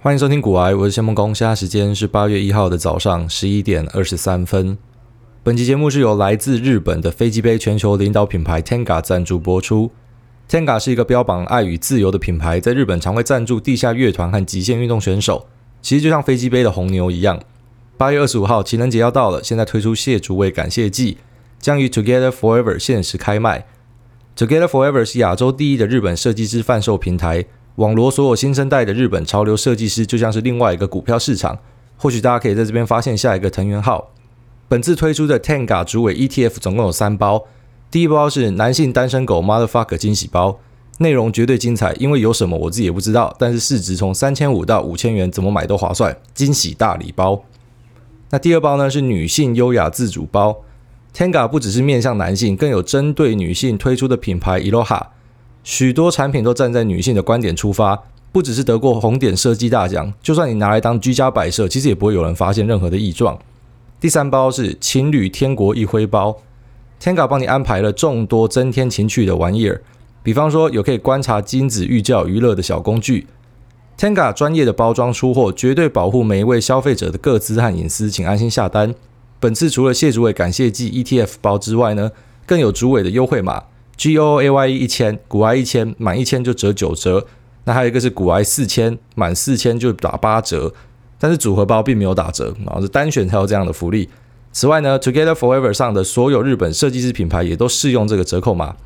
欢迎收听古癌，我是谢孟恭。现在时间是八月一号的早上十一点二十三分。本期节目是由来自日本的飞机杯全球领导品牌 Tenga 赞助播出。Tenga 是一个标榜爱与自由的品牌，在日本常会赞助地下乐团和极限运动选手。其实就像飞机杯的红牛一样。八月二十五号情人节要到了，现在推出谢主委感谢季，将于 Together Forever 限时开卖。Together Forever 是亚洲第一的日本设计师贩售平台。网罗所有新生代的日本潮流设计师，就像是另外一个股票市场。或许大家可以在这边发现下一个藤原浩。本次推出的 Tenga 主委 ETF 总共有三包，第一包是男性单身狗 Motherfucker 惊喜包，内容绝对精彩，因为有什么我自己也不知道，但是市值从三千五到五千元，怎么买都划算，惊喜大礼包。那第二包呢是女性优雅自主包，Tenga 不只是面向男性，更有针对女性推出的品牌 Iroha。许多产品都站在女性的观点出发，不只是得过红点设计大奖，就算你拿来当居家摆设，其实也不会有人发现任何的异状。第三包是情侣天国一挥包，Tenga 帮你安排了众多增添情趣的玩意儿，比方说有可以观察精子育教娱乐的小工具。Tenga 专业的包装出货，绝对保护每一位消费者的个资和隐私，请安心下单。本次除了谢主委感谢季 ETF 包之外呢，更有主委的优惠码。G O A Y E 一千，股癌一千，满一千就折九折。那还有一个是股癌四千，满四千就打八折。但是组合包并没有打折，然后是单选才有这样的福利。此外呢，Together Forever 上的所有日本设计师品牌也都适用这个折扣码。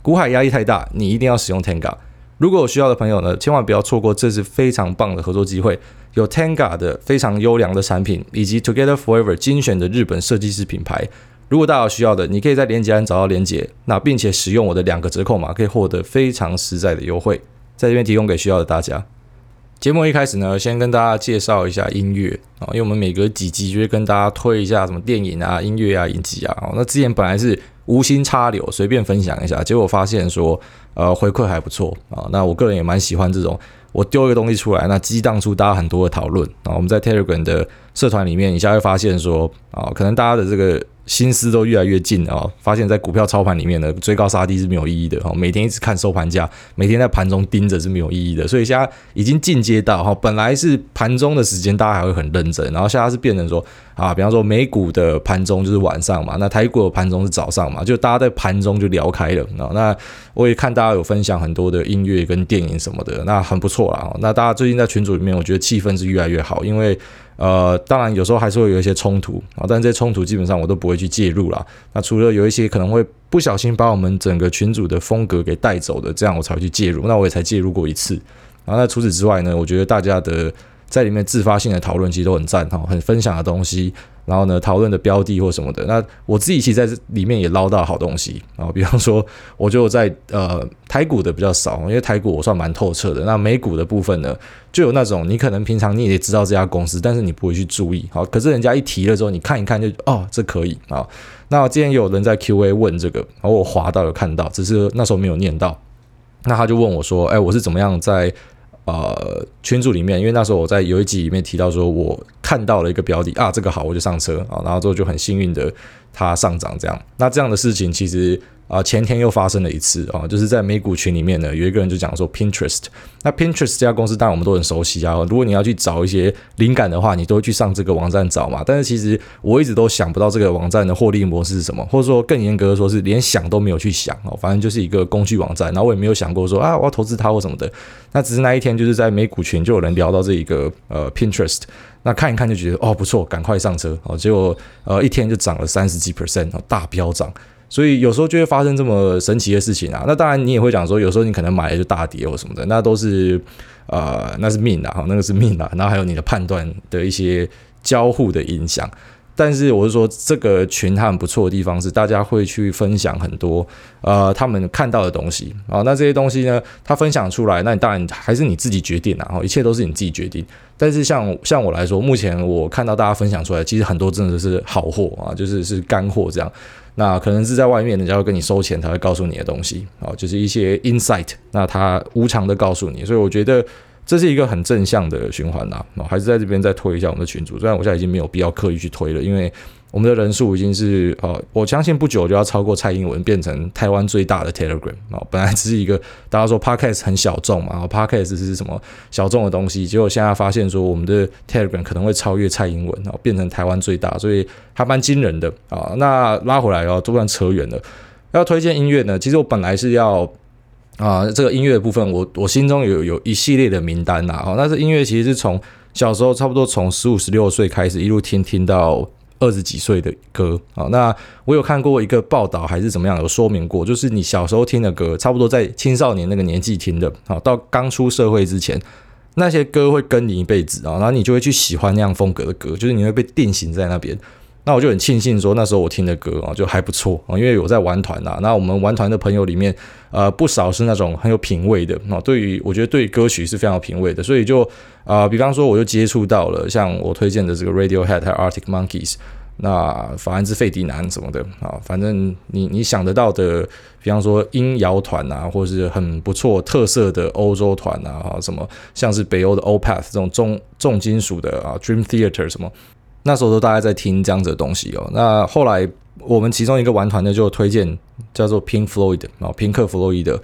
股海压力太大，你一定要使用 Tenga。如果有需要的朋友呢，千万不要错过这次非常棒的合作机会。有 Tenga 的非常优良的产品，以及 Together Forever 精选的日本设计师品牌。如果大家有需要的，你可以在链接栏找到链接，那并且使用我的两个折扣码，可以获得非常实在的优惠，在这边提供给需要的大家。节目一开始呢，先跟大家介绍一下音乐啊，因为我们每隔几集就会跟大家推一下什么电影啊、音乐啊、影集啊。那之前本来是无心插柳，随便分享一下，结果发现说，呃，回馈还不错啊。那我个人也蛮喜欢这种，我丢一个东西出来，那激荡出大家很多的讨论啊。我们在 Telegram 的社团里面，你现在会发现说，啊，可能大家的这个。心思都越来越近啊！发现，在股票操盘里面呢，追高杀低是没有意义的哈。每天一直看收盘价，每天在盘中盯着是没有意义的。所以现在已经进阶到哈，本来是盘中的时间，大家还会很认真，然后现在是变成说啊，比方说美股的盘中就是晚上嘛，那台股的盘中是早上嘛，就大家在盘中就聊开了。那我也看大家有分享很多的音乐跟电影什么的，那很不错啦。那大家最近在群组里面，我觉得气氛是越来越好，因为。呃，当然有时候还是会有一些冲突啊，但这些冲突基本上我都不会去介入啦。那除了有一些可能会不小心把我们整个群组的风格给带走的，这样我才会去介入。那我也才介入过一次。然后那除此之外呢，我觉得大家的在里面自发性的讨论其实都很赞哈，很分享的东西。然后呢，讨论的标的或什么的，那我自己其实在这里面也捞到好东西啊。比方说，我就在呃台股的比较少，因为台股我算蛮透彻的。那美股的部分呢，就有那种你可能平常你也知道这家公司，但是你不会去注意。好，可是人家一提了之后，你看一看就哦，这可以啊。那之前有人在 Q&A 问这个，然后我滑到有看到，只是那时候没有念到。那他就问我说：“哎，我是怎么样在？”呃，群组里面，因为那时候我在有一集里面提到说，我看到了一个标的啊，这个好，我就上车啊，然后之后就很幸运的它上涨这样。那这样的事情其实。啊，前天又发生了一次啊，就是在美股群里面呢，有一个人就讲说 Pinterest，那 Pinterest 这家公司当然我们都很熟悉啊。如果你要去找一些灵感的话，你都会去上这个网站找嘛。但是其实我一直都想不到这个网站的获利模式是什么，或者说更严格的说是连想都没有去想哦。反正就是一个工具网站，然后我也没有想过说啊，我要投资它或什么的。那只是那一天就是在美股群就有人聊到这一个呃 Pinterest，那看一看就觉得哦不错，赶快上车哦。结果呃一天就涨了三十几 percent 哦，大飙涨。所以有时候就会发生这么神奇的事情啊！那当然你也会讲说，有时候你可能买了就大跌或什么的，那都是呃那是命啊，那个是命啊。然后还有你的判断的一些交互的影响。但是我是说，这个群它很不错的地方是，大家会去分享很多呃他们看到的东西啊。那这些东西呢，他分享出来，那你当然还是你自己决定啊，一切都是你自己决定。但是像像我来说，目前我看到大家分享出来，其实很多真的是好货啊，就是是干货这样。那可能是在外面，人家会跟你收钱，他会告诉你的东西啊，就是一些 insight。那他无偿的告诉你，所以我觉得这是一个很正向的循环呐。还是在这边再推一下我们的群组，虽然我现在已经没有必要刻意去推了，因为。我们的人数已经是呃，我相信不久就要超过蔡英文，变成台湾最大的 Telegram 啊。本来只是一个大家说 Podcast 很小众嘛，Podcast 是什么小众的东西，结果现在发现说我们的 Telegram 可能会超越蔡英文啊，变成台湾最大，所以还蛮惊人的啊。那拉回来哦，突然扯远了。要推荐音乐呢，其实我本来是要啊，这个音乐部分，我我心中有有一系列的名单呐。好，那这音乐其实是从小时候差不多从十五十六岁开始一路听听到。二十几岁的歌啊，那我有看过一个报道还是怎么样，有说明过，就是你小时候听的歌，差不多在青少年那个年纪听的啊，到刚出社会之前，那些歌会跟你一辈子啊，然后你就会去喜欢那样风格的歌，就是你会被定型在那边。那我就很庆幸说，那时候我听的歌啊，就还不错啊，因为我在玩团呐，那我们玩团的朋友里面，呃，不少是那种很有品味的啊，对于我觉得对歌曲是非常有品味的，所以就啊，比方说我就接触到了像我推荐的这个 Radiohead 还有 Arctic Monkeys，那法兰兹费迪南什么的啊，反正你你想得到的，比方说音摇团啊，或是很不错特色的欧洲团啊，什么像是北欧的 Opath 这种重重金属的啊，Dream Theater 什么。那时候都大概在听这样子的东西哦。那后来我们其中一个玩团的就推荐叫做 Pink Floyd 啊，平克·弗洛伊德。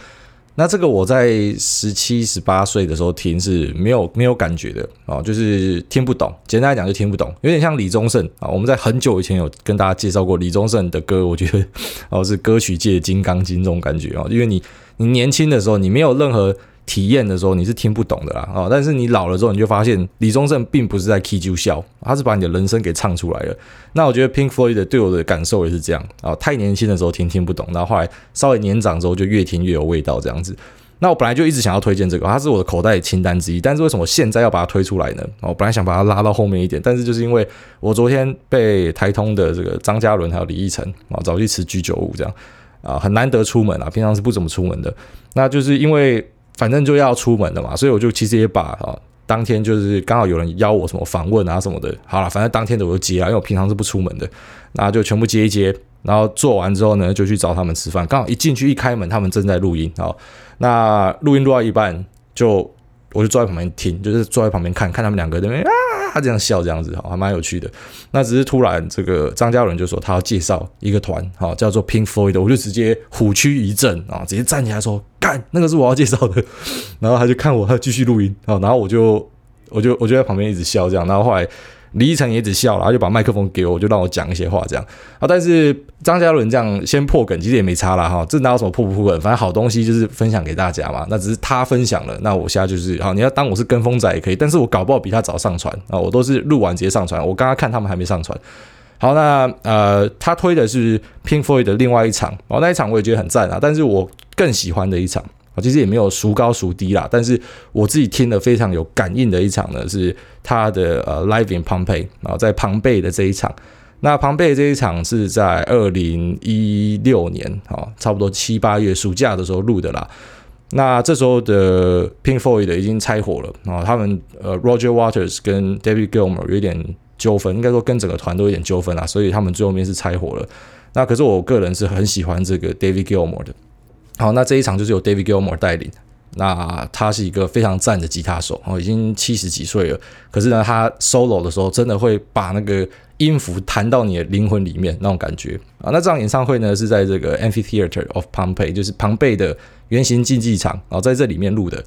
那这个我在十七、十八岁的时候听是没有没有感觉的啊，就是听不懂。简单来讲就听不懂，有点像李宗盛啊。我们在很久以前有跟大家介绍过李宗盛的歌，我觉得 哦是歌曲界金刚经这种感觉啊。因为你你年轻的时候你没有任何。体验的时候你是听不懂的啦，啊，但是你老了之后你就发现李宗盛并不是在 key 就笑，他是把你的人生给唱出来了。那我觉得 Pink Floyd 对我的感受也是这样啊，太年轻的时候听听不懂，然后后来稍微年长之后就越听越有味道这样子。那我本来就一直想要推荐这个，它是我的口袋清单之一，但是为什么现在要把它推出来呢？我本来想把它拉到后面一点，但是就是因为我昨天被台通的这个张嘉伦还有李义成啊找去吃居酒屋这样啊，很难得出门啊，平常是不怎么出门的，那就是因为。反正就要出门了嘛，所以我就其实也把啊，当天就是刚好有人邀我什么访问啊什么的，好了，反正当天的我就接啊，因为我平常是不出门的，那就全部接一接，然后做完之后呢，就去找他们吃饭。刚好一进去一开门，他们正在录音好，那录音录到一半就。我就坐在旁边听，就是坐在旁边看看他们两个在那边啊，这样笑这样子，哈，还蛮有趣的。那只是突然这个张嘉伦就说他要介绍一个团，哈，叫做 Pink Floyd，我就直接虎躯一震啊，直接站起来说干，那个是我要介绍的。然后他就看我，他继续录音啊，然后我就我就我就在旁边一直笑这样，然后后来。李依晨也只笑了，他就把麦克风给我，就让我讲一些话这样啊。但是张嘉伦这样先破梗，其实也没差啦哈。这哪有什么破不破梗？反正好东西就是分享给大家嘛。那只是他分享了，那我现在就是好，你要当我是跟风仔也可以。但是我搞不好比他早上传啊，我都是录完直接上传。我刚刚看他们还没上传。好，那呃，他推的是 Pink Floyd 的另外一场哦，那一场我也觉得很赞啊。但是我更喜欢的一场。其实也没有孰高孰低啦，但是我自己听了非常有感应的一场呢，是他的呃 Live in Pompeii 啊，在庞贝的这一场。那庞贝这一场是在二零一六年啊，差不多七八月暑假的时候录的啦。那这时候的 Pink Floyd 已经拆伙了啊，他们呃 Roger Waters 跟 David Gilmour 有点纠纷，应该说跟整个团都有点纠纷啦，所以他们最后面是拆伙了。那可是我个人是很喜欢这个 David Gilmour 的。好，那这一场就是由 David Gilmour 带领。那他是一个非常赞的吉他手哦，已经七十几岁了。可是呢，他 solo 的时候真的会把那个音符弹到你的灵魂里面那种感觉啊。那这场演唱会呢是在这个 Amphitheater of Pompeii，就是庞贝的圆形竞技场然后，在这里面录的。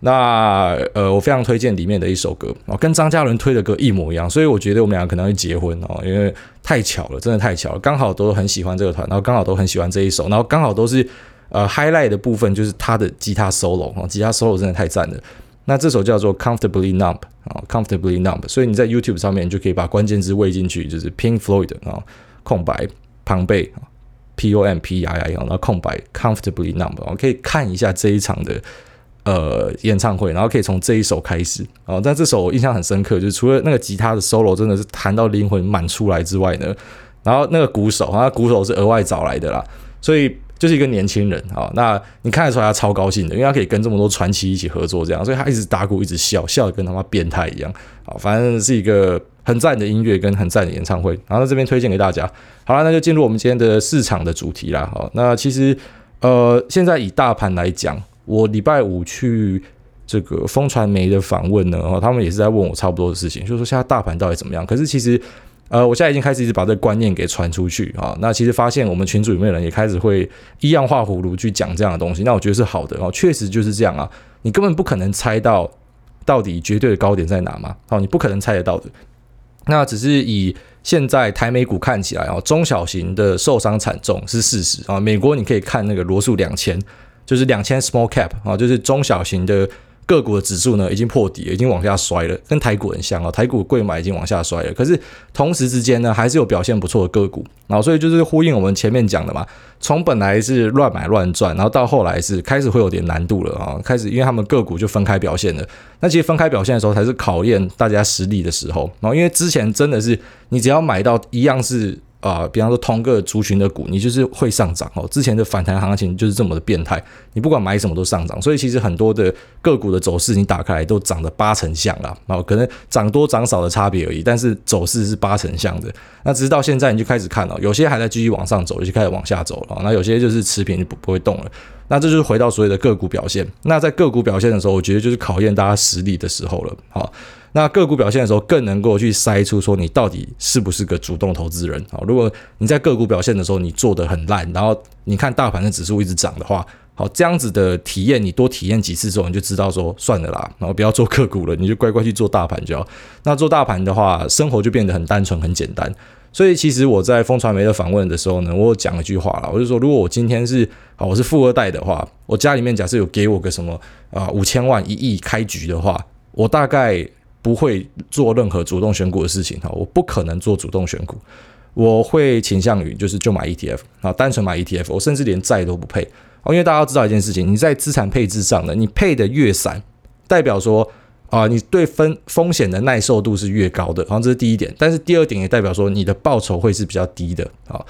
那呃，我非常推荐里面的一首歌哦，跟张嘉伦推的歌一模一样，所以我觉得我们俩可能会结婚哦，因为太巧了，真的太巧了，刚好都很喜欢这个团，然后刚好都很喜欢这一首，然后刚好都是。呃，highlight 的部分就是他的吉他 solo 啊，吉他 solo 真的太赞了。那这首叫做 Comfortably Numb 啊，Comfortably Numb，所以你在 YouTube 上面就可以把关键字喂进去，就是 Pink Floyd 啊，空白庞贝 P O M P I I，然后空白 Comfortably Numb，我可以看一下这一场的呃演唱会，然后可以从这一首开始啊。但这首我印象很深刻，就是除了那个吉他的 solo 真的是弹到灵魂满出来之外呢，然后那个鼓手，他鼓手是额外找来的啦，所以。就是一个年轻人啊，那你看得出来他超高兴的，因为他可以跟这么多传奇一起合作，这样，所以他一直打鼓，一直笑，笑的跟他妈变态一样啊。反正是一个很赞的音乐跟很赞的演唱会，然后这边推荐给大家。好了，那就进入我们今天的市场的主题啦。好，那其实呃，现在以大盘来讲，我礼拜五去这个风传媒的访问呢，哦，他们也是在问我差不多的事情，就是说现在大盘到底怎么样？可是其实，呃，我现在已经开始一直把这个观念给传出去啊。那其实发现我们群组里面的人也开始会依样画葫芦去讲这样的东西，那我觉得是好的哦，确实就是这样啊。你根本不可能猜到到底绝对的高点在哪嘛，哦，你不可能猜得到的。那只是以现在台美股看起来啊，中小型的受伤惨重是事实啊。美国你可以看那个罗素两千，就是两千 small cap 啊，就是中小型的。个股的指数呢，已经破底了，已经往下摔了，跟台股很像哦。台股贵买已经往下摔了，可是同时之间呢，还是有表现不错的个股。然后所以就是呼应我们前面讲的嘛，从本来是乱买乱赚，然后到后来是开始会有点难度了啊。开始因为他们个股就分开表现了，那其实分开表现的时候才是考验大家实力的时候。然后因为之前真的是你只要买到一样是。啊、比方说同个族群的股，你就是会上涨哦。之前的反弹行情就是这么的变态，你不管买什么都上涨，所以其实很多的个股的走势你打开来都长得八成像啦，哦，可能涨多涨少的差别而已，但是走势是八成像的。那直到现在你就开始看了，有些还在继续往上走，有些开始往下走了，那有些就是持平就不不会动了。那这就是回到所谓的个股表现。那在个股表现的时候，我觉得就是考验大家实力的时候了，好。那个股表现的时候，更能够去筛出说你到底是不是个主动投资人啊？如果你在个股表现的时候你做得很烂，然后你看大盘的指数一直涨的话，好，这样子的体验你多体验几次之后，你就知道说算了啦，然后不要做个股了，你就乖乖去做大盘就好。那做大盘的话，生活就变得很单纯很简单。所以其实我在风传媒的访问的时候呢，我有讲一句话啦，我就说如果我今天是啊我是富二代的话，我家里面假设有给我个什么啊五千万一亿开局的话，我大概。不会做任何主动选股的事情哈，我不可能做主动选股，我会倾向于就是就买 ETF 啊，单纯买 ETF，我甚至连债都不配。哦，因为大家要知道一件事情，你在资产配置上呢，你配的越散，代表说啊，你对风风险的耐受度是越高的，好，这是第一点，但是第二点也代表说你的报酬会是比较低的啊，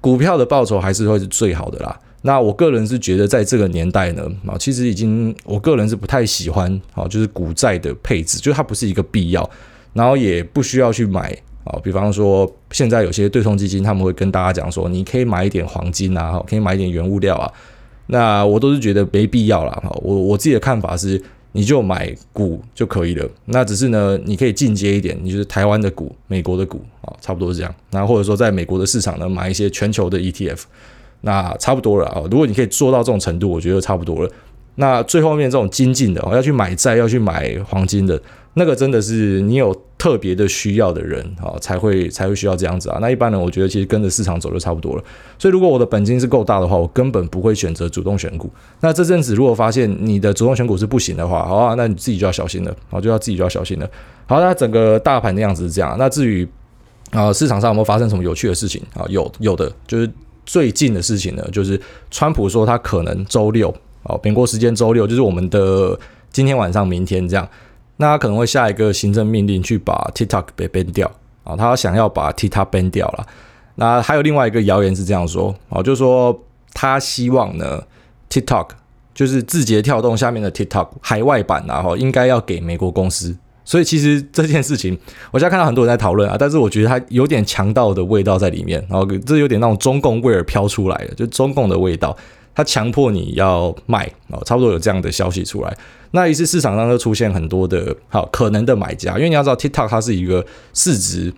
股票的报酬还是会是最好的啦。那我个人是觉得，在这个年代呢，啊，其实已经，我个人是不太喜欢，啊，就是股债的配置，就是它不是一个必要，然后也不需要去买，啊，比方说现在有些对冲基金，他们会跟大家讲说，你可以买一点黄金啊，可以买一点原物料啊，那我都是觉得没必要啦。哈，我我自己的看法是，你就买股就可以了，那只是呢，你可以进阶一点，你就是台湾的股、美国的股，啊，差不多是这样，那或者说在美国的市场呢，买一些全球的 ETF。那差不多了啊！如果你可以做到这种程度，我觉得差不多了。那最后面这种精进的哦，要去买债、要去买黄金的，那个真的是你有特别的需要的人啊，才会才会需要这样子啊。那一般人我觉得其实跟着市场走就差不多了。所以如果我的本金是够大的话，我根本不会选择主动选股。那这阵子如果发现你的主动选股是不行的话，好啊，那你自己就要小心了，好，就要自己就要小心了。好，那整个大盘的样子是这样。那至于啊，市场上有没有发生什么有趣的事情啊？有有的就是。最近的事情呢，就是川普说他可能周六哦，美国时间周六，就是我们的今天晚上、明天这样，那他可能会下一个行政命令去把 TikTok 给 ban 掉啊，他想要把 TikTok ban 掉了。那还有另外一个谣言是这样说啊，就是说他希望呢 TikTok 就是字节跳动下面的 TikTok 海外版然后应该要给美国公司。所以其实这件事情，我现在看到很多人在讨论啊，但是我觉得它有点强盗的味道在里面，然后这有点那种中共味儿飘出来的，就中共的味道，它强迫你要卖啊，差不多有这样的消息出来。那于是市场上就出现很多的好可能的买家，因为你要知道 TikTok 它是一个市值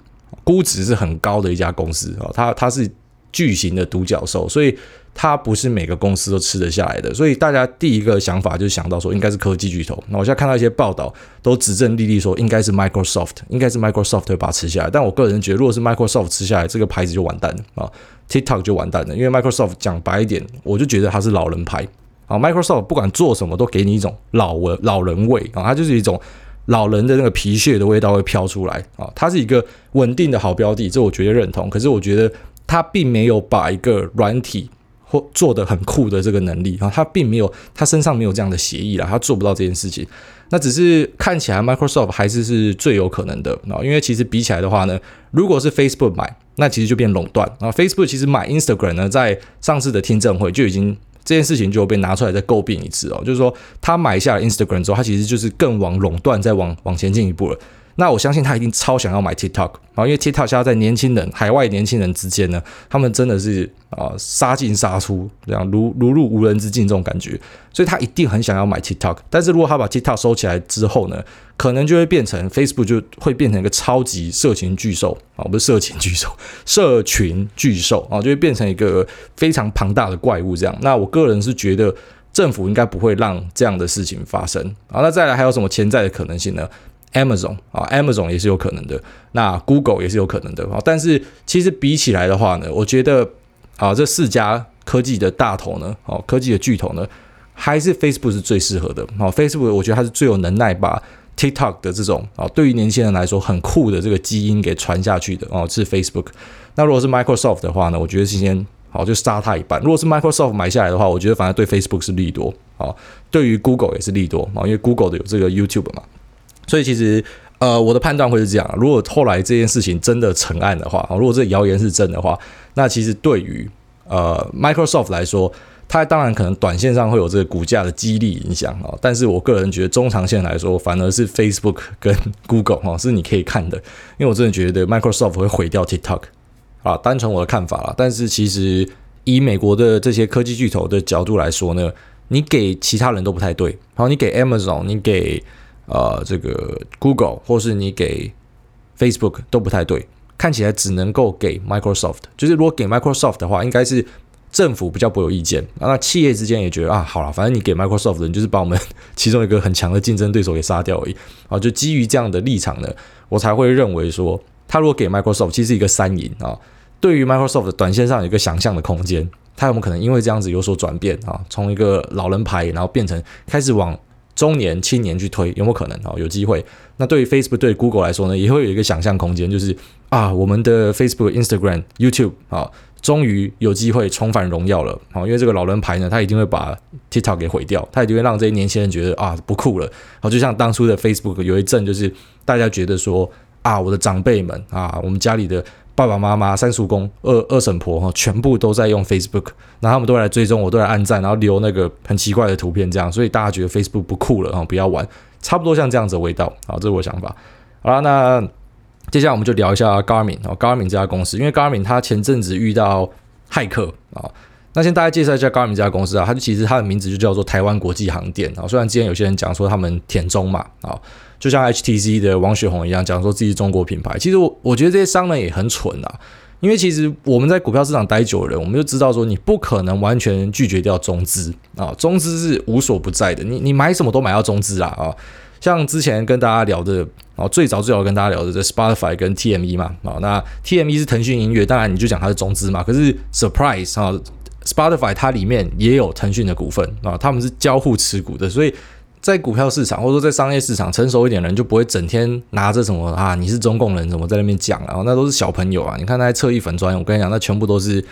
估值是很高的一家公司啊，它它是巨型的独角兽，所以。它不是每个公司都吃得下来的，所以大家第一个想法就想到说应该是科技巨头。那我现在看到一些报道都指证莉莉说应该是 Microsoft，应该是 Microsoft 会把它吃下来。但我个人觉得，如果是 Microsoft 吃下来，这个牌子就完蛋了啊，TikTok 就完蛋了。因为 Microsoft 讲白一点，我就觉得它是老人牌啊。Microsoft 不管做什么都给你一种老文老人味啊，它就是一种老人的那个皮屑的味道会飘出来啊。它是一个稳定的好标的，这我绝对认同。可是我觉得它并没有把一个软体。或做的很酷的这个能力啊，他并没有，他身上没有这样的协议啦，他做不到这件事情。那只是看起来 Microsoft 还是是最有可能的啊，因为其实比起来的话呢，如果是 Facebook 买，那其实就变垄断啊。Facebook 其实买 Instagram 呢，在上次的听证会就已经这件事情就被拿出来再诟病一次哦，就是说他买下 Instagram 之后，他其实就是更往垄断再往往前进一步了。那我相信他一定超想要买 TikTok 啊，因为 TikTok 现在在年轻人、海外年轻人之间呢，他们真的是啊杀进杀出，这样如如入无人之境这种感觉，所以他一定很想要买 TikTok。但是如果他把 TikTok 收起来之后呢，可能就会变成 Facebook 就会变成一个超级社群巨兽啊，不是 社群巨兽，社群巨兽啊，就会变成一个非常庞大的怪物这样。那我个人是觉得政府应该不会让这样的事情发生啊。那再来还有什么潜在的可能性呢？Amazon 啊，Amazon 也是有可能的，那 Google 也是有可能的啊。但是其实比起来的话呢，我觉得啊，这四家科技的大头呢，哦，科技的巨头呢，还是 Facebook 是最适合的。哦，Facebook 我觉得它是最有能耐把 TikTok 的这种啊，对于年轻人来说很酷的这个基因给传下去的哦，是 Facebook。那如果是 Microsoft 的话呢，我觉得今天好就杀它一半。如果是 Microsoft 买下来的话，我觉得反而对 Facebook 是利多啊，对于 Google 也是利多啊，因为 Google 的有这个 YouTube 嘛。所以其实，呃，我的判断会是这样：如果后来这件事情真的成案的话，如果这谣言是真的话，那其实对于呃 Microsoft 来说，它当然可能短线上会有这个股价的激励影响啊。但是我个人觉得中长线来说，反而是 Facebook 跟 Google 哈是你可以看的，因为我真的觉得 Microsoft 会毁掉 TikTok 啊，单纯我的看法啦。但是其实以美国的这些科技巨头的角度来说呢，你给其他人都不太对，然后你给 Amazon，你给呃，这个 Google 或是你给 Facebook 都不太对，看起来只能够给 Microsoft。就是如果给 Microsoft 的话，应该是政府比较不有意见，那企业之间也觉得啊，好了，反正你给 Microsoft 的，你就是把我们其中一个很强的竞争对手给杀掉而已。啊，就基于这样的立场呢，我才会认为说，他如果给 Microsoft，其实是一个三赢啊。对于 Microsoft 短线上有一个想象的空间，他有没有可能因为这样子有所转变啊？从一个老人牌，然后变成开始往。中年、青年去推有没有可能啊？有机会。那对于 Facebook、对 Google 来说呢，也会有一个想象空间，就是啊，我们的 Facebook、Instagram、YouTube 啊，终于有机会重返荣耀了啊！因为这个老人牌呢，他一定会把 TikTok 给毁掉，他一定会让这些年轻人觉得啊，不酷了。好，就像当初的 Facebook 有一阵，就是大家觉得说啊，我的长辈们啊，我们家里的。爸爸妈妈、三叔公、二二婶婆哈，全部都在用 Facebook，然后他们都来追踪我，都来按赞，然后留那个很奇怪的图片，这样，所以大家觉得 Facebook 不酷了啊，不要玩，差不多像这样子的味道。好，这是我想法。好了，那接下来我们就聊一下 Garmin 啊，Garmin 这家公司，因为 Garmin 它前阵子遇到骇客啊，那先大家介绍一下 Garmin 这家公司啊，它就其实它的名字就叫做台湾国际航电啊，虽然之前有些人讲说他们田中嘛啊。就像 HTC 的王雪红一样，讲说自己是中国品牌。其实我我觉得这些商人也很蠢啊，因为其实我们在股票市场待久了，我们就知道说你不可能完全拒绝掉中资啊，中资是无所不在的。你你买什么都买到中资啦啊，像之前跟大家聊的啊，最早最早跟大家聊的这 Spotify 跟 TME 嘛啊，那 TME 是腾讯音乐，当然你就讲它是中资嘛。可是 Surprise 啊，Spotify 它里面也有腾讯的股份啊，他们是交互持股的，所以。在股票市场，或者说在商业市场，成熟一点的人就不会整天拿着什么啊，你是中共人，怎么在那边讲啊？那都是小朋友啊！你看那些侧翼粉专，我跟你讲，那全部都是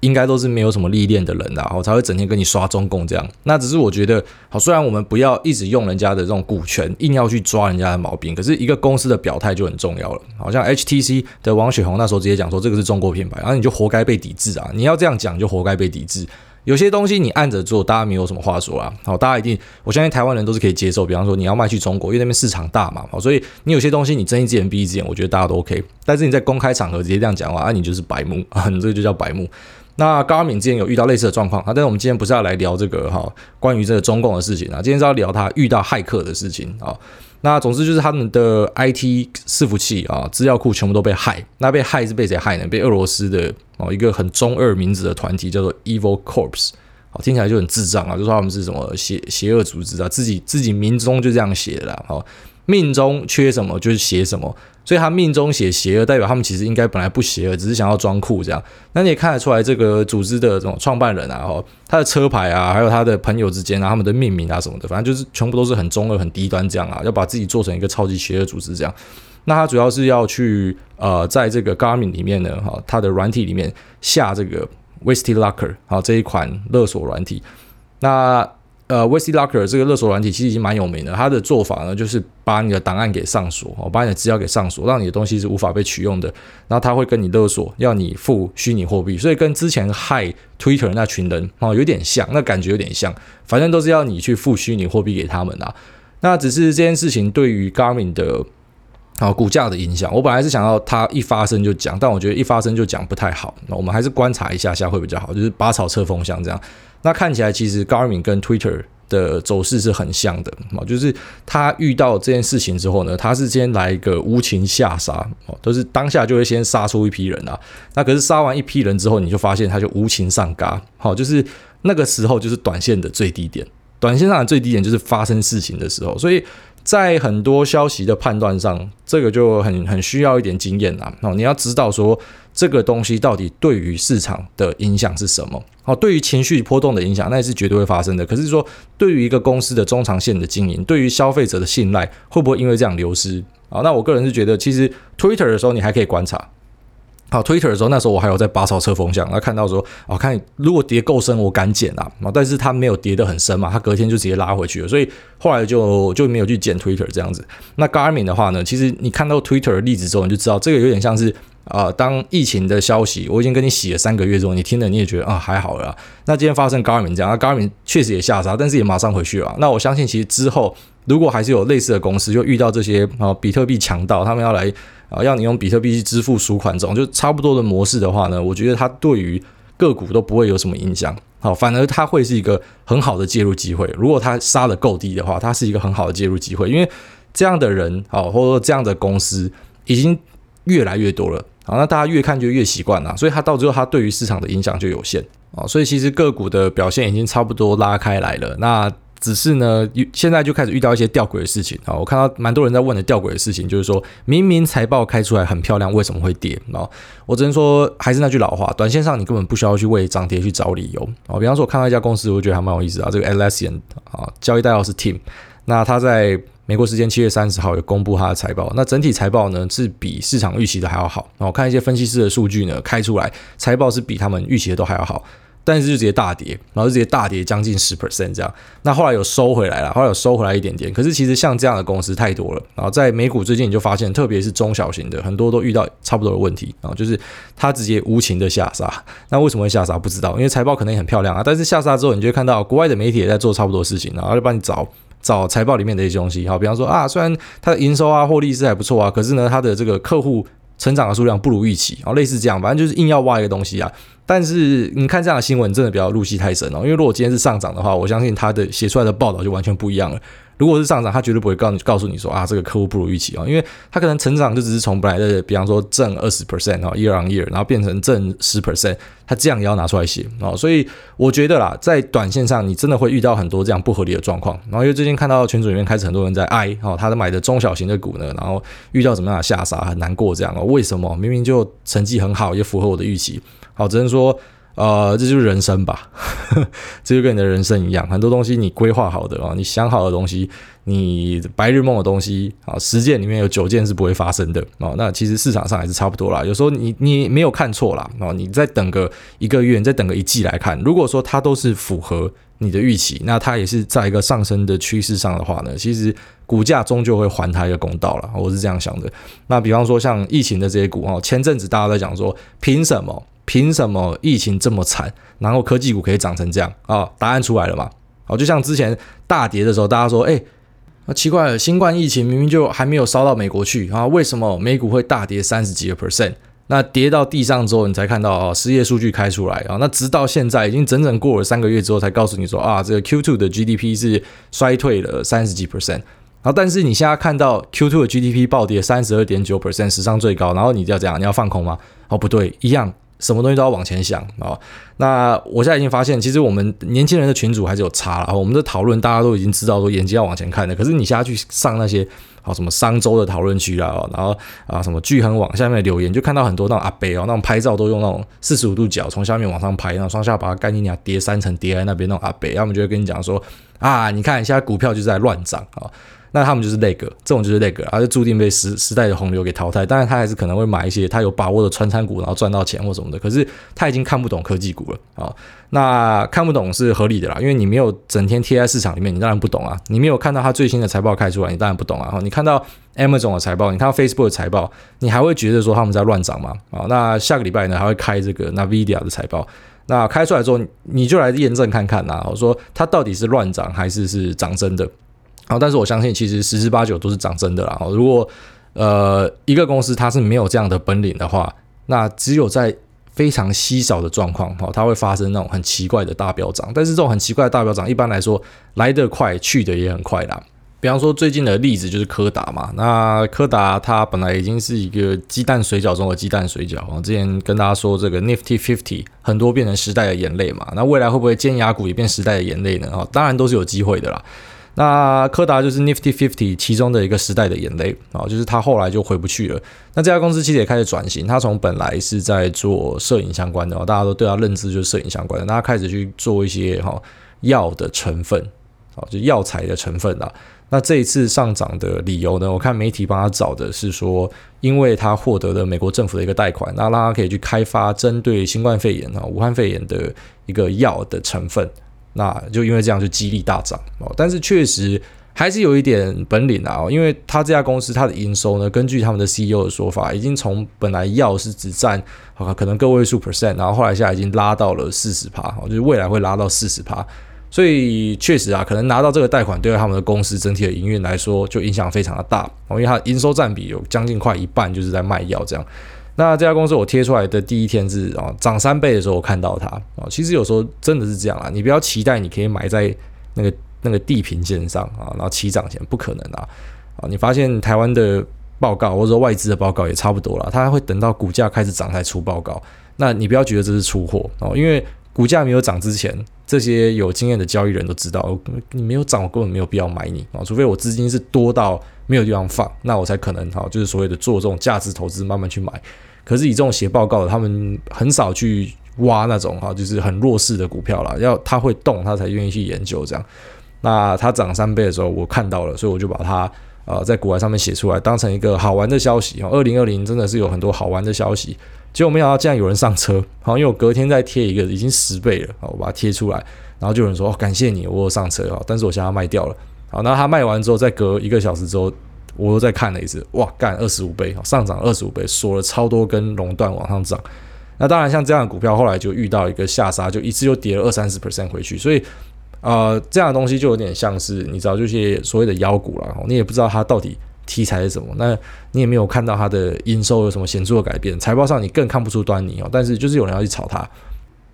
应该都是没有什么历练的人啦，我才会整天跟你刷中共这样。那只是我觉得，好，虽然我们不要一直用人家的这种股权，硬要去抓人家的毛病，可是一个公司的表态就很重要了。好像 HTC 的王雪红那时候直接讲说这个是中国品牌，然后你就活该被抵制啊！你要这样讲，就活该被抵制。有些东西你按着做，大家没有什么话说啦。好，大家一定，我相信台湾人都是可以接受。比方说你要卖去中国，因为那边市场大嘛，好，所以你有些东西你睁一只眼闭一只眼，我觉得大家都 OK。但是你在公开场合直接这样讲话，啊，你就是白目啊，你 这个就叫白目。那高敏之前有遇到类似的状况啊，但是我们今天不是要来聊这个哈，关于这个中共的事情啊，今天是要聊他遇到骇客的事情啊。那总之就是他们的 IT 伺服器啊，资料库全部都被害。那被害是被谁害呢？被俄罗斯的哦一个很中二名字的团体叫做 Evil Corps。好，听起来就很智障啊，就说他们是什么邪邪恶组织啊，自己自己名中就这样写的啦。好，命中缺什么就是写什么，所以他命中写邪恶，代表他们其实应该本来不邪恶，只是想要装酷这样。那你也看得出来，这个组织的这种创办人啊，哈，他的车牌啊，还有他的朋友之间啊，他们的命名啊什么的，反正就是全部都是很中二、很低端这样啊，要把自己做成一个超级邪恶组织这样。那他主要是要去呃，在这个 Garmin 里面呢，哈，它的软体里面下这个。Wasty Locker 好，这一款勒索软体，那呃，Wasty Locker 这个勒索软体其实已经蛮有名的。它的做法呢，就是把你的档案给上锁，哦，把你的资料给上锁，让你的东西是无法被取用的。然后他会跟你勒索，要你付虚拟货币，所以跟之前害 Twitter 那群人哦有点像，那感觉有点像，反正都是要你去付虚拟货币给他们啊。那只是这件事情对于 Garmin 的好，股价的影响，我本来是想要它一发生就讲，但我觉得一发生就讲不太好。那我们还是观察一下下会比较好，就是拔草测风向这样。那看起来其实 Garmin 跟 Twitter 的走势是很像的，啊，就是他遇到这件事情之后呢，他是先来一个无情下杀，哦，都是当下就会先杀出一批人啊。那可是杀完一批人之后，你就发现他就无情上嘎，好，就是那个时候就是短线的最低点，短线上的最低点就是发生事情的时候，所以。在很多消息的判断上，这个就很很需要一点经验啦。哦，你要知道说这个东西到底对于市场的影响是什么？哦，对于情绪波动的影响，那也是绝对会发生的。可是说，对于一个公司的中长线的经营，对于消费者的信赖，会不会因为这样流失？啊，那我个人是觉得，其实 Twitter 的时候你还可以观察。，Twitter 的时候，那时候我还有在拔草测风向，那看到说，哦，看如果跌够深，我敢减啊，但是它没有跌得很深嘛，它隔天就直接拉回去了，所以后来就就没有去减 Twitter 这样子。那 Garmin 的话呢，其实你看到 Twitter 的例子之后，你就知道这个有点像是啊、当疫情的消息我已经跟你洗了三个月之后，你听了你也觉得啊还好了。那今天发生 Garmin 这样，那 Garmin 确实也下杀，但是也马上回去了。那我相信其实之后如果还是有类似的公司，就遇到这些啊比特币强盗，他们要来。啊，要你用比特币去支付赎款这种就差不多的模式的话呢，我觉得它对于个股都不会有什么影响。好，反而它会是一个很好的介入机会。如果它杀得够低的话，它是一个很好的介入机会，因为这样的人，好，或者说这样的公司已经越来越多了。好，那大家越看就越习惯了，所以它到最后它对于市场的影响就有限。啊，所以其实个股的表现已经差不多拉开来了。那只是呢，现在就开始遇到一些吊诡的事情啊！我看到蛮多人在问的吊诡的事情，就是说明明财报开出来很漂亮，为什么会跌啊？我只能说，还是那句老话，短线上你根本不需要去为涨跌去找理由啊。比方说，我看到一家公司，我觉得还蛮有意思啊，这个 Atlassian 啊，交易代号是 Team，那他在美国时间七月三十号有公布他的财报，那整体财报呢是比市场预期的还要好。我看一些分析师的数据呢，开出来财报是比他们预期的都还要好。但是就直接大跌，然后就直接大跌将近十 percent 这样。那后来有收回来了，后来有收回来一点点。可是其实像这样的公司太多了。然后在美股最近你就发现，特别是中小型的，很多都遇到差不多的问题啊，就是它直接无情的下杀。那为什么会下杀？不知道，因为财报可能也很漂亮啊。但是下杀之后，你就会看到国外的媒体也在做差不多的事情，然后就帮你找找财报里面的一些东西。好，比方说啊，虽然它的营收啊、获利是还不错啊，可是呢，它的这个客户成长的数量不如预期然后，类似这样，反正就是硬要挖一个东西啊。但是你看这样的新闻，真的不要入戏太深哦。因为如果今天是上涨的话，我相信他的写出来的报道就完全不一样了。如果是上涨，他绝对不会告你告诉你说啊，这个客户不如预期啊，因为他可能成长就只是从本来的，比方说正二十 percent 啊，year on year，然后变成正十 percent，他这样也要拿出来写啊。所以我觉得啦，在短线上，你真的会遇到很多这样不合理的状况。然后因为最近看到群组里面开始很多人在哀哦，他的买的中小型的股呢，然后遇到什么样的下杀，很难过这样哦。为什么明明就成绩很好，也符合我的预期？好，只能说。呃，这就是人生吧，这就跟你的人生一样，很多东西你规划好的啊，你想好的东西，你白日梦的东西啊，十件里面有九件是不会发生的哦。那其实市场上还是差不多啦，有时候你你没有看错啦哦，你再等个一个月，你再等个一季来看，如果说它都是符合你的预期，那它也是在一个上升的趋势上的话呢，其实股价终究会还它一个公道了，我是这样想的。那比方说像疫情的这些股哦，前阵子大家在讲说，凭什么？凭什么疫情这么惨，然后科技股可以涨成这样啊？答案出来了嘛？哦，就像之前大跌的时候，大家说，哎，那奇怪了，新冠疫情明明就还没有烧到美国去啊，为什么美股会大跌三十几个 percent？那跌到地上之后，你才看到啊，失业数据开出来啊，那直到现在已经整整过了三个月之后，才告诉你说啊，这个 Q2 的 GDP 是衰退了三十几 percent。然后，但是你现在看到 Q2 的 GDP 暴跌三十二点九 percent，史上最高，然后你就要这样，你要放空吗？哦，不对，一样。什么东西都要往前想啊！那我现在已经发现，其实我们年轻人的群组还是有差了。我们的讨论大家都已经知道说眼睛要往前看的，可是你现在去上那些好什么商周的讨论区啊，然后啊什么巨亨网下面的留言，就看到很多那种阿伯哦，那种拍照都用那种四十五度角从下面往上拍，然后双下巴干你娘叠三层叠在那边那种阿伯，他们就会跟你讲说啊，你看现在股票就是在乱涨啊。那他们就是那个，这种就是那个，而且注定被时时代的洪流给淘汰。当然，他还是可能会买一些他有把握的传产股，然后赚到钱或什么的。可是他已经看不懂科技股了啊。那看不懂是合理的啦，因为你没有整天贴在市场里面，你当然不懂啊。你没有看到他最新的财报开出来，你当然不懂啊。你看到 Amazon 的财报，你看到 Facebook 的财报，你还会觉得说他们在乱涨吗？啊，那下个礼拜呢还会开这个 Nvidia 的财报，那开出来之后，你就来验证看看呐。我说它到底是乱涨还是是涨真的？好，但是我相信其实十之八九都是涨真的啦。如果呃，一个公司它是没有这样的本领的话，那只有在非常稀少的状况，哈，它会发生那种很奇怪的大飙涨。但是这种很奇怪的大飙涨，一般来说来得快，去得也很快啦。比方说最近的例子就是柯达嘛，那柯达它本来已经是一个鸡蛋水饺中的鸡蛋水饺啊。之前跟大家说这个 Nifty Fifty 很多变成时代的眼泪嘛，那未来会不会尖牙股也变时代的眼泪呢？啊，当然都是有机会的啦。那柯达就是 Nifty Fifty 其中的一个时代的眼泪啊，就是它后来就回不去了。那这家公司其实也开始转型，它从本来是在做摄影相关的，大家都对它认知就是摄影相关的，那它开始去做一些哈药的成分啊，就药材的成分啦。那这一次上涨的理由呢？我看媒体帮他找的是说，因为他获得了美国政府的一个贷款，那让他可以去开发针对新冠肺炎啊、武汉肺炎的一个药的成分。那就因为这样就激励大涨哦。但是确实还是有一点本领啊，因为他这家公司它的营收呢，根据他们的 CEO 的说法，已经从本来药是只占啊可能个位数 percent，然后后来现在已经拉到了四十趴，就是未来会拉到四十趴。所以确实啊，可能拿到这个贷款，对他们的公司整体的营运来说，就影响非常的大。因为它营收占比有将近快一半，就是在卖药这样。那这家公司我贴出来的第一天是啊涨三倍的时候，我看到它啊。其实有时候真的是这样啊，你不要期待你可以买在那个那个地平线上啊，然后起涨前不可能啊啊！你发现台湾的报告或者说外资的报告也差不多了，它会等到股价开始涨才出报告。那你不要觉得这是出货哦，因为。股价没有涨之前，这些有经验的交易人都知道，你没有涨，我根本没有必要买你啊！除非我资金是多到没有地方放，那我才可能哈，就是所谓的做这种价值投资，慢慢去买。可是以这种写报告的，他们很少去挖那种哈，就是很弱势的股票啦，要它会动，他才愿意去研究这样。那它涨三倍的时候，我看到了，所以我就把它呃在股海上面写出来，当成一个好玩的消息！二零二零真的是有很多好玩的消息。结果没想到竟然有人上车，好，因为我隔天再贴一个已经十倍了，好，我把它贴出来，然后就有人说，哦，感谢你，我有上车啊，但是我现在要卖掉了，好，那他卖完之后，再隔一个小时之后，我又再看了一次，哇，干二十五倍，上涨二十五倍，锁了超多根熔断往上涨，那当然像这样的股票后来就遇到一个下杀，就一次就跌了二三十 percent 回去，所以呃，这样的东西就有点像是你知道，这些所谓的妖股了，你也不知道它到底。题材是什么？那你也没有看到它的营收有什么显著的改变，财报上你更看不出端倪哦。但是就是有人要去炒它，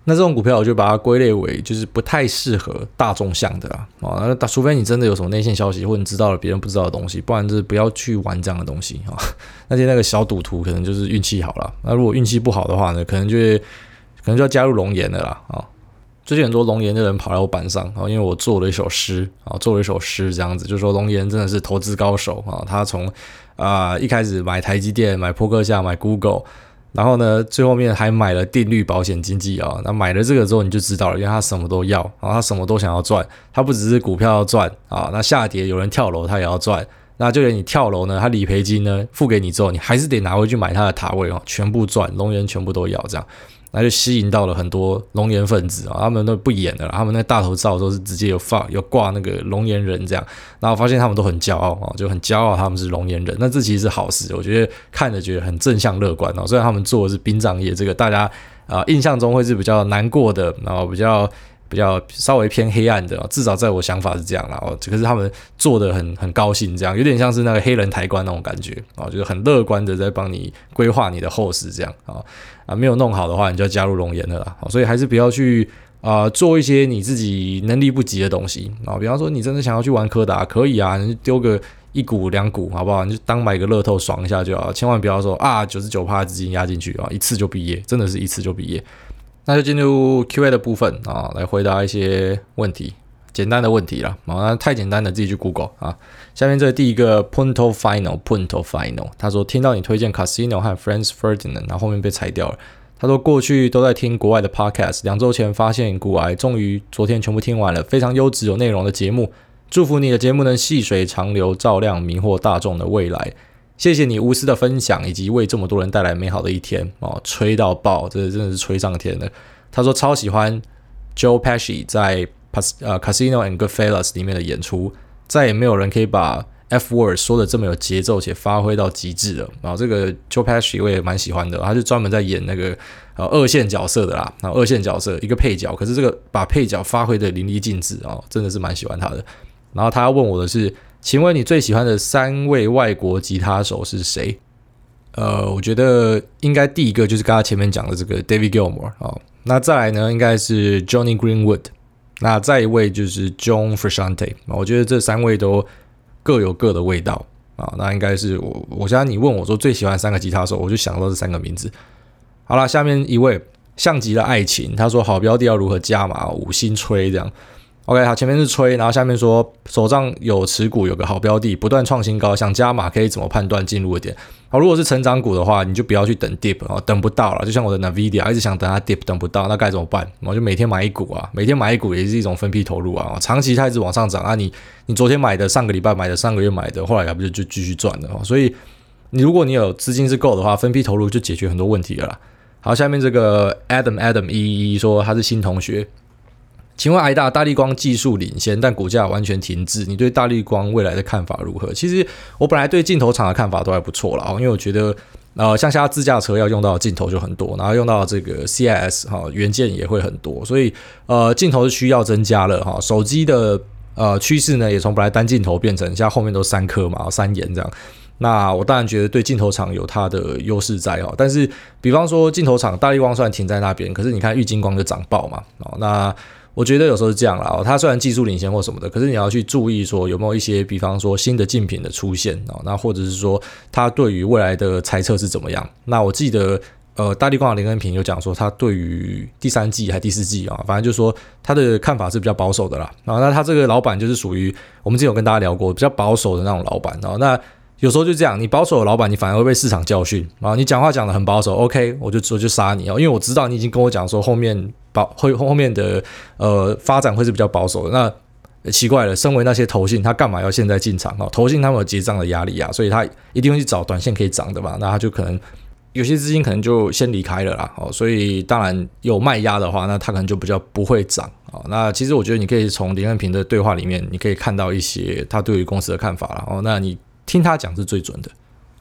那这种股票我就把它归类为就是不太适合大众向的啦啊。那除非你真的有什么内线消息，或者你知道了别人不知道的东西，不然就是不要去玩这样的东西啊。那些那个小赌徒可能就是运气好了，那如果运气不好的话呢，可能就可能就要加入龙岩的啦啊。最近很多龙岩的人跑来我板上啊，因为我做了一首诗啊，做了一首诗这样子，就说龙岩真的是投资高手啊。他从啊一开始买台积电、买波克夏、买 Google，然后呢，最后面还买了定律保险经纪啊。那买了这个之后，你就知道了，因为他什么都要啊，他什么都想要赚。他不只是股票要赚啊，那下跌有人跳楼他也要赚。那就连你跳楼呢，他理赔金呢付给你之后，你还是得拿回去买他的塔位哦，全部赚。龙岩全部都要这样。那就吸引到了很多龙岩分子啊，他们都不演的了，他们那大头照都是直接有放有挂那个龙岩人这样，然后发现他们都很骄傲啊，就很骄傲他们是龙岩人，那这其实是好事，我觉得看着觉得很正向乐观哦。虽然他们做的是殡葬业，这个大家啊印象中会是比较难过的，然后比较。比较稍微偏黑暗的，至少在我想法是这样啦。哦，可是他们做的很很高兴，这样有点像是那个黑人抬棺那种感觉啊，就是很乐观的在帮你规划你的后事这样啊啊，没有弄好的话，你就要加入龙岩的啦。所以还是不要去啊做一些你自己能力不及的东西啊。比方说，你真的想要去玩柯达，可以啊，你就丢个一股两股好不好？你就当买个乐透爽一下就好，千万不要说啊九十九趴资金压进去啊，一次就毕业，真的是一次就毕业。那就进入 Q&A 的部分啊，来回答一些问题，简单的问题啦。啊，那太简单的自己去 Google 啊。下面这第一个 Punto Final，Punto Final，他说听到你推荐 Casino 和 Franz Ferdinand，然后后面被裁掉了。他说过去都在听国外的 Podcast，两周前发现股癌，终于昨天全部听完了，非常优质有内容的节目。祝福你的节目能细水长流，照亮迷惑大众的未来。谢谢你无私的分享，以及为这么多人带来美好的一天哦！吹到爆，这真的是吹上天了。他说超喜欢 Joe Pesci 在呃 Casino and Goodfellas 里面的演出，再也没有人可以把 F word 说的这么有节奏且发挥到极致了。然后这个 Joe Pesci 我也蛮喜欢的，他是专门在演那个呃二线角色的啦，然后二线角色一个配角，可是这个把配角发挥的淋漓尽致啊，真的是蛮喜欢他的。然后他要问我的是。请问你最喜欢的三位外国吉他手是谁？呃，我觉得应该第一个就是刚刚前面讲的这个 David Gilmour 啊、哦，那再来呢应该是 Johnny Greenwood，那再一位就是 John Frusciante，我觉得这三位都各有各的味道啊、哦，那应该是我，我现在你问我说最喜欢三个吉他手，我就想到这三个名字。好了，下面一位像极了爱情，他说好标的要如何加码，五星吹这样。OK，好，前面是吹，然后下面说手上有持股，有个好标的，不断创新高，想加码可以怎么判断进入的点？好，如果是成长股的话，你就不要去等 dip 啊，等不到了。就像我的 Nvidia，一直想等它 dip，等不到，那该怎么办？我就每天买一股啊，每天买一股也是一种分批投入啊。长期它一直往上涨啊，你你昨天买的，上个礼拜买的，上个月买的，后来还不就就继续赚了？所以你如果你有资金是够的话，分批投入就解决很多问题了啦。好，下面这个 Adam Adam 一一说他是新同学。请问癌大，大立光技术领先，但股价完全停滞，你对大立光未来的看法如何？其实我本来对镜头厂的看法都还不错啦，因为我觉得，呃，像现在自驾车要用到的镜头就很多，然后用到这个 CIS 哈元件也会很多，所以呃，镜头是需要增加了哈。手机的呃趋势呢，也从本来单镜头变成现在后面都三颗嘛，三眼这样。那我当然觉得对镜头厂有它的优势在哦，但是比方说镜头厂大立光虽然停在那边，可是你看玉晶光就涨爆嘛，哦那。我觉得有时候是这样啦，它虽然技术领先或什么的，可是你要去注意说有没有一些，比方说新的竞品的出现啊，那或者是说它对于未来的猜测是怎么样？那我记得呃，大地光的林恩平有讲说，他对于第三季还第四季啊，反正就是说他的看法是比较保守的啦。然后那他这个老板就是属于我们之前有跟大家聊过比较保守的那种老板啊，那。有时候就这样，你保守的老板，你反而会被市场教训啊！你讲话讲得很保守，OK，我就说就杀你哦，因为我知道你已经跟我讲说后面保会后面的呃发展会是比较保守的。那奇怪了，身为那些投信，他干嘛要现在进场啊？投信他们有结账的压力啊，所以他一定会去找短线可以涨的嘛。那他就可能有些资金可能就先离开了啦。哦，所以当然有卖压的话，那他可能就比较不会涨啊。那其实我觉得你可以从林恩平的对话里面，你可以看到一些他对于公司的看法了。哦，那你。听他讲是最准的。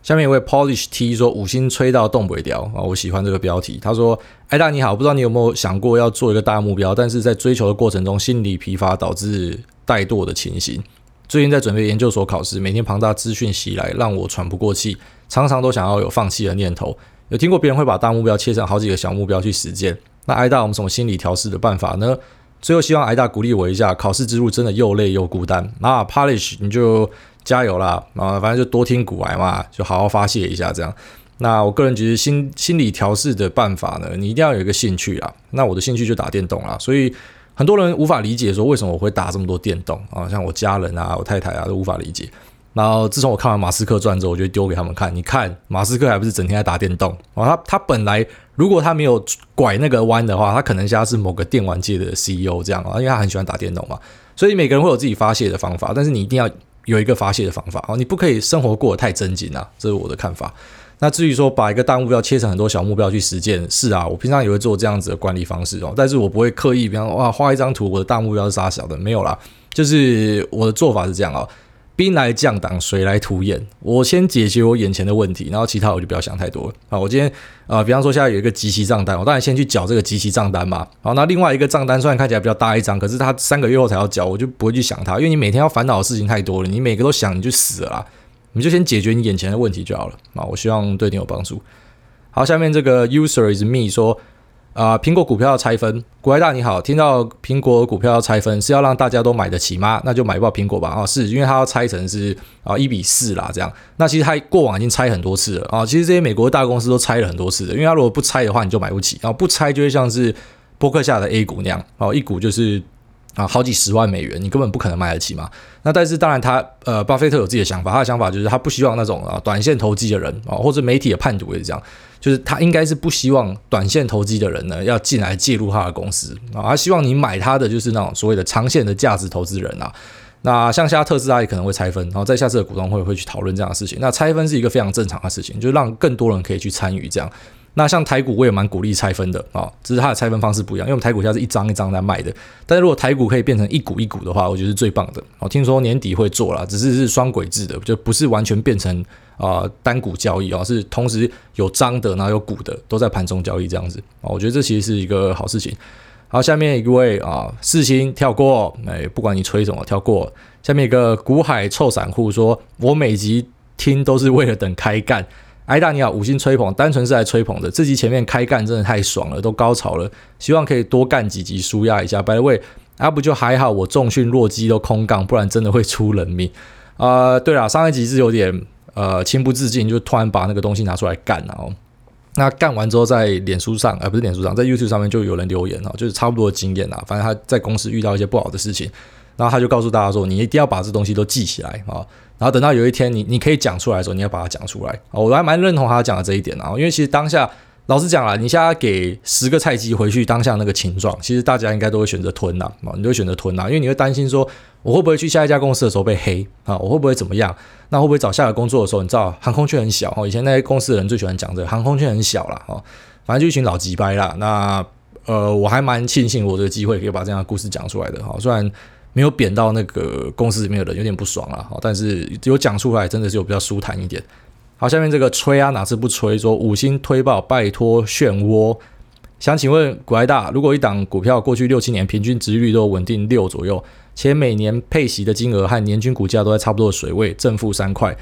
下面一位 Polish T 说五星吹到冻尾条啊，我喜欢这个标题。他说：“艾大你好，不知道你有没有想过要做一个大目标，但是在追求的过程中心理疲乏导致怠惰的情形。最近在准备研究所考试，每天庞大资讯袭来，让我喘不过气，常常都想要有放弃的念头。有听过别人会把大目标切成好几个小目标去实践？那艾大，我们什么心理调试的办法呢？最后希望艾大鼓励我一下，考试之路真的又累又孤单。那 Polish 你就。”加油啦！啊，反正就多听股癌嘛，就好好发泄一下这样。那我个人觉得心心理调试的办法呢，你一定要有一个兴趣啦。那我的兴趣就打电动啦，所以很多人无法理解说为什么我会打这么多电动啊，像我家人啊、我太太啊都无法理解。然后自从我看完马斯克传之后，我就丢给他们看，你看马斯克还不是整天在打电动啊？他他本来如果他没有拐那个弯的话，他可能现在是某个电玩界的 CEO 这样啊，因为他很喜欢打电动嘛。所以每个人会有自己发泄的方法，但是你一定要。有一个发泄的方法哦，你不可以生活过得太正经啊，这是我的看法。那至于说把一个大目标切成很多小目标去实践，是啊，我平常也会做这样子的管理方式哦，但是我不会刻意，比方哇画一张图，我的大目标是啥小的，没有啦，就是我的做法是这样哦。兵来将挡，水来土掩。我先解决我眼前的问题，然后其他我就不要想太多了啊。我今天啊、呃，比方说现在有一个即期账单，我当然先去缴这个即期账单嘛。好，那另外一个账单虽然看起来比较大一张，可是它三个月后才要缴，我就不会去想它，因为你每天要烦恼的事情太多了，你每个都想你就死了。你就先解决你眼前的问题就好了啊。我希望对你有帮助。好，下面这个 user is me 说。啊，苹果股票要拆分，股癌大你好，听到苹果股票要拆分，是要让大家都买得起吗？那就买爆苹果吧。啊，是因为它要拆成是啊一比四啦，这样。那其实它过往已经拆很多次了啊，其实这些美国大公司都拆了很多次的，因为它如果不拆的话，你就买不起啊，不拆就会像是博客下的 A 股那样，哦，一股就是。啊，好几十万美元，你根本不可能买得起嘛。那但是当然他，呃，巴菲特有自己的想法，他的想法就是他不希望那种啊短线投机的人啊，或者媒体的判读也是这样，就是他应该是不希望短线投机的人呢要进来介入他的公司啊，他希望你买他的就是那种所谓的长线的价值投资人啊。那像现在特斯拉也可能会拆分，然后在下次的股东会会去讨论这样的事情。那拆分是一个非常正常的事情，就是让更多人可以去参与这样。那像台股，我也蛮鼓励拆分的啊，只是它的拆分方式不一样，因为我们台股现在是一张一张在卖的。但是如果台股可以变成一股一股的话，我觉得是最棒的。我听说年底会做了，只是是双轨制的，就不是完全变成啊单股交易啊，是同时有张的，然后有股的，都在盘中交易这样子啊。我觉得这其实是一个好事情。好，下面一位啊，四星跳过，哎，不管你吹什么，跳过。下面一个股海臭散户说：“我每集听都是为了等开干。”艾大你好，五星吹捧，单纯是来吹捧的。这集前面开干真的太爽了，都高潮了，希望可以多干几集舒压一下。By the way，啊不就还好，我重训弱鸡都空杠，不然真的会出人命。啊、呃，对了，上一集是有点呃情不自禁，就突然把那个东西拿出来干了哦。那干完之后，在脸书上，呃不是脸书上，在 YouTube 上面就有人留言哦，就是差不多的经验啊。反正他在公司遇到一些不好的事情。然后他就告诉大家说：“你一定要把这东西都记起来啊！然后等到有一天你你可以讲出来的时候，你要把它讲出来啊！我还蛮认同他讲的这一点啊，因为其实当下老实讲啦，你现在给十个菜鸡回去当下那个情状，其实大家应该都会选择吞呐啊！你就会选择吞呐，因为你会担心说，我会不会去下一家公司的时候被黑啊？我会不会怎么样？那会不会找下个工作的时候，你知道航空圈很小哦，以前那些公司的人最喜欢讲这个航空圈很小啦。哦，反正就一群老鸡掰啦。那呃，我还蛮庆幸我这个机会可以把这样的故事讲出来的哈，虽然。没有贬到那个公司里面的人，有点不爽啊。但是有讲出来，真的是有比较舒坦一点。好，下面这个吹啊，哪次不吹？说五星推爆，拜托漩涡。想请问股癌大，如果一档股票过去六七年平均殖利率都稳定六左右，且每年配息的金额和年均股价都在差不多的水位，正负三块，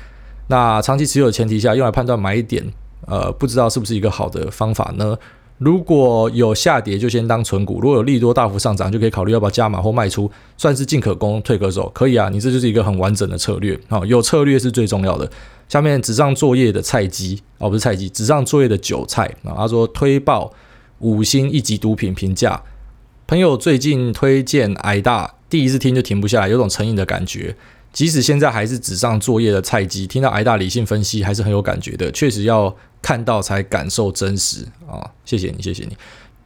那长期持有的前提下，用来判断买点，呃，不知道是不是一个好的方法呢？如果有下跌，就先当存股；如果有利多大幅上涨，就可以考虑要不要加码或卖出，算是进可攻退可守，可以啊。你这就是一个很完整的策略啊，有策略是最重要的。下面纸上作业的菜鸡哦，不是菜鸡，纸上作业的韭菜啊。他说推爆五星一级毒品评价，朋友最近推荐癌大，第一次听就停不下来，有种成瘾的感觉。即使现在还是纸上作业的菜鸡，听到癌大理性分析还是很有感觉的。确实要看到才感受真实啊！谢谢你，谢谢你。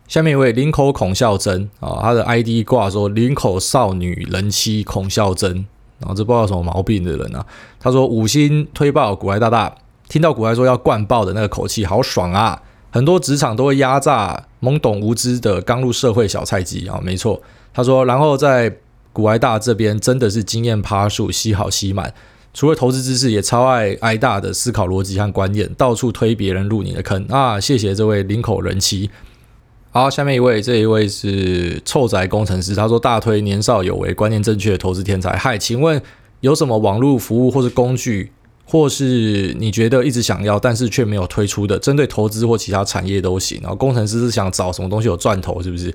下面一位林口孔孝真啊，他的 ID 挂说林口少女人妻孔孝真，然后这不知道什么毛病的人啊。他说五星推爆股癌大大，听到股癌说要灌爆的那个口气好爽啊！很多职场都会压榨懵懂无知的刚入社会小菜鸡啊，没错。他说，然后在。股癌大这边真的是经验趴数吸好吸满，除了投资知识，也超爱埃大的思考逻辑和观念，到处推别人入你的坑啊！谢谢这位林口人妻。好，下面一位，这一位是臭宅工程师，他说大推年少有为、观念正确的投资天才。嗨，请问有什么网络服务或是工具，或是你觉得一直想要但是却没有推出的，针对投资或其他产业都行。然后工程师是想找什么东西有赚头，是不是？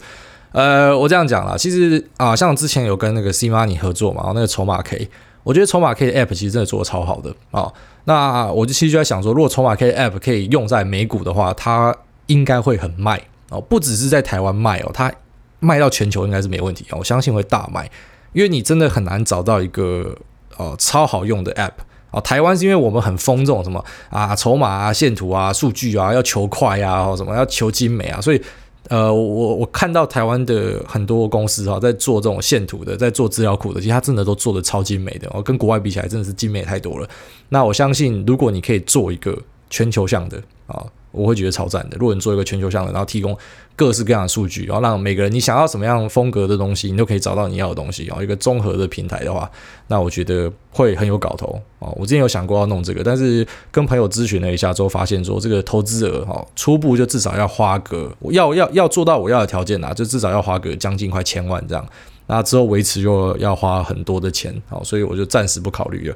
呃，我这样讲啦，其实啊，像之前有跟那个 C Money 合作嘛，那个筹码 K，我觉得筹码 K 的 App 其实真的做得超好的啊。那我就其实就在想说，如果筹码 K 的 App 可以用在美股的话，它应该会很卖哦，不只是在台湾卖哦，它卖到全球应该是没问题哦，我相信会大卖，因为你真的很难找到一个呃超好用的 App 啊。台湾是因为我们很疯这种什么啊筹码啊线图啊数据啊要求快啊，或什么要求精美啊，所以。呃，我我看到台湾的很多公司哈，在做这种线图的，在做资料库的，其实它真的都做的超精美的哦，跟国外比起来，真的是精美太多了。那我相信，如果你可以做一个全球向的啊。我会觉得超赞的。如果你做一个全球向的，然后提供各式各样的数据，然后让每个人你想要什么样风格的东西，你都可以找到你要的东西，然后一个综合的平台的话，那我觉得会很有搞头啊。我之前有想过要弄这个，但是跟朋友咨询了一下之后，发现说这个投资额哈，初步就至少要花个要要要做到我要的条件啊，就至少要花个将近快千万这样。那之后维持又要花很多的钱，好，所以我就暂时不考虑了。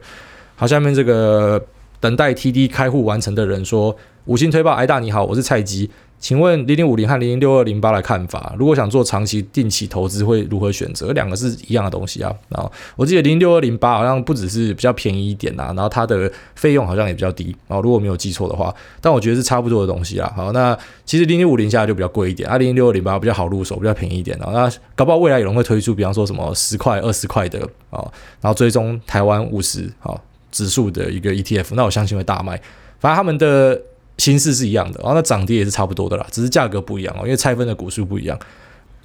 好，下面这个等待 TD 开户完成的人说。五星推爆，癌大你好，我是菜鸡，请问零零五零和零零六二零八的看法？如果想做长期定期投资，会如何选择？两个是一样的东西啊。然后我记得零零六二零八好像不只是比较便宜一点呐，然后它的费用好像也比较低啊。如果没有记错的话，但我觉得是差不多的东西啊。好，那其实零零五零下来就比较贵一点，啊零六二零八比较好入手，比较便宜一点啊。那搞不好未来有人会推出，比方说什么十块、二十块的啊，然后追踪台湾五十啊指数的一个 ETF，那我相信会大卖。反正他们的。形式是一样的，然后那涨跌也是差不多的啦，只是价格不一样哦，因为拆分的股数不一样。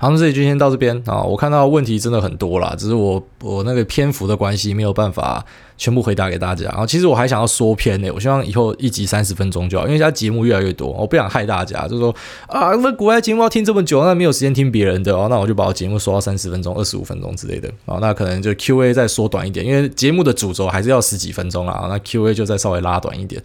好，那这里就先到这边啊。我看到问题真的很多啦，只是我我那个篇幅的关系没有办法全部回答给大家。然后其实我还想要缩篇呢，我希望以后一集三十分钟就好，因为现在节目越来越多，我不想害大家，就是说啊，那国外节目要听这么久，那没有时间听别人的哦，那我就把我节目缩到三十分钟、二十五分钟之类的啊。那可能就 Q&A 再缩短一点，因为节目的主轴还是要十几分钟啊，那 Q&A 就再稍微拉短一点。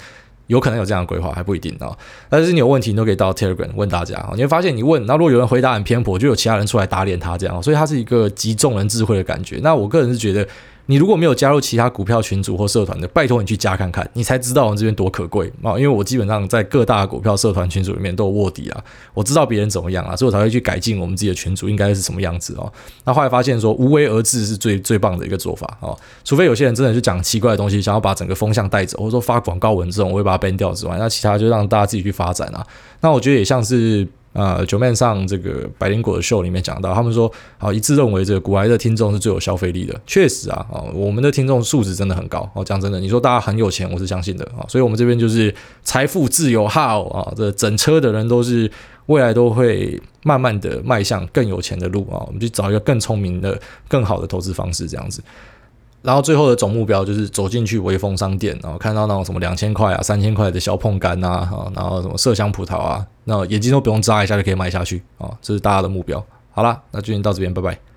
有可能有这样的规划，还不一定啊。但是你有问题，你都可以到 Telegram 问大家，你会发现你问，那如果有人回答很偏颇，就有其他人出来打脸他这样，所以他是一个集众人智慧的感觉。那我个人是觉得。你如果没有加入其他股票群组或社团的，拜托你去加看看，你才知道我们这边多可贵啊！因为我基本上在各大股票社团群组里面都有卧底啊，我知道别人怎么样啊，所以我才会去改进我们自己的群组应该是什么样子哦。那后来发现说无为而治是最最棒的一个做法哦，除非有些人真的是讲奇怪的东西，想要把整个风向带走，或者说发广告文这种，我会把它 ban 掉之外，那其他就让大家自己去发展啊。那我觉得也像是。呃，九妹上这个百灵果的秀里面讲到，他们说啊，一致认为这个股癌的听众是最有消费力的。确实啊，啊，我们的听众素质真的很高。哦，讲真的，你说大家很有钱，我是相信的啊。所以，我们这边就是财富自由号啊，这整车的人都是未来都会慢慢的迈向更有钱的路啊。我们去找一个更聪明的、更好的投资方式，这样子。然后最后的总目标就是走进去微风商店，然后看到那种什么两千块啊、三千块的小碰柑呐，啊，然后什么麝香葡萄啊，那眼睛都不用眨一下就可以买下去啊，这是大家的目标。好啦，那今天到这边，拜拜。